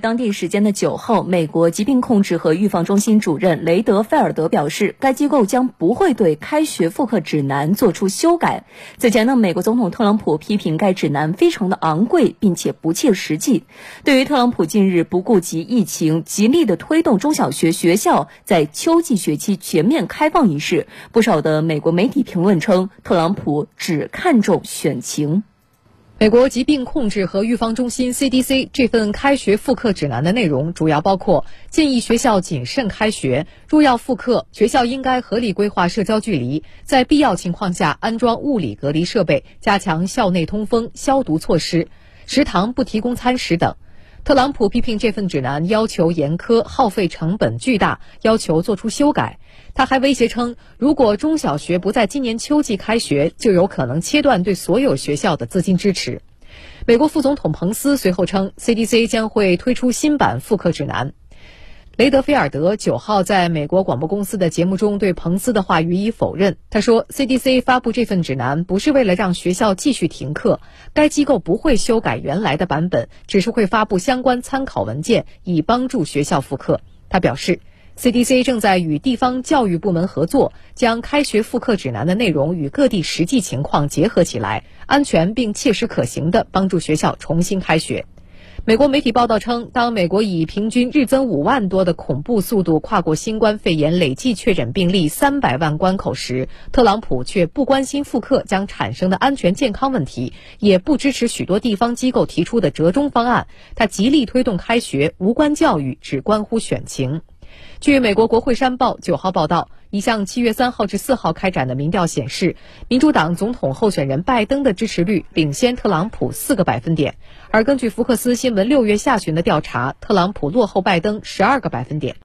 当地时间的九号，美国疾病控制和预防中心主任雷德菲尔德表示，该机构将不会对开学复课指南做出修改。此前呢，美国总统特朗普批评该指南非常的昂贵，并且不切实际。对于特朗普近日不顾及疫情，极力的推动中小学学校在秋季学期全面开放一事，不少的美国媒体评论称，特朗普只看重选情。美国疾病控制和预防中心 （CDC） 这份开学复课指南的内容主要包括建议学校谨慎开学，若要复课，学校应该合理规划社交距离，在必要情况下安装物理隔离设备，加强校内通风、消毒措施，食堂不提供餐食等。特朗普批评这份指南要求严苛、耗费成本巨大，要求做出修改。他还威胁称，如果中小学不在今年秋季开学，就有可能切断对所有学校的资金支持。美国副总统彭斯随后称，CDC 将会推出新版复课指南。雷德菲尔德九号在美国广播公司的节目中对彭斯的话予以否认。他说：“CDC 发布这份指南不是为了让学校继续停课，该机构不会修改原来的版本，只是会发布相关参考文件，以帮助学校复课。”他表示，CDC 正在与地方教育部门合作，将开学复课指南的内容与各地实际情况结合起来，安全并切实可行地帮助学校重新开学。美国媒体报道称，当美国以平均日增五万多的恐怖速度跨过新冠肺炎累计确诊病例三百万关口时，特朗普却不关心复课将产生的安全健康问题，也不支持许多地方机构提出的折中方案。他极力推动开学，无关教育，只关乎选情。据美国国会山报九号报道，一项七月三号至四号开展的民调显示，民主党总统候选人拜登的支持率领先特朗普四个百分点，而根据福克斯新闻六月下旬的调查，特朗普落后拜登十二个百分点。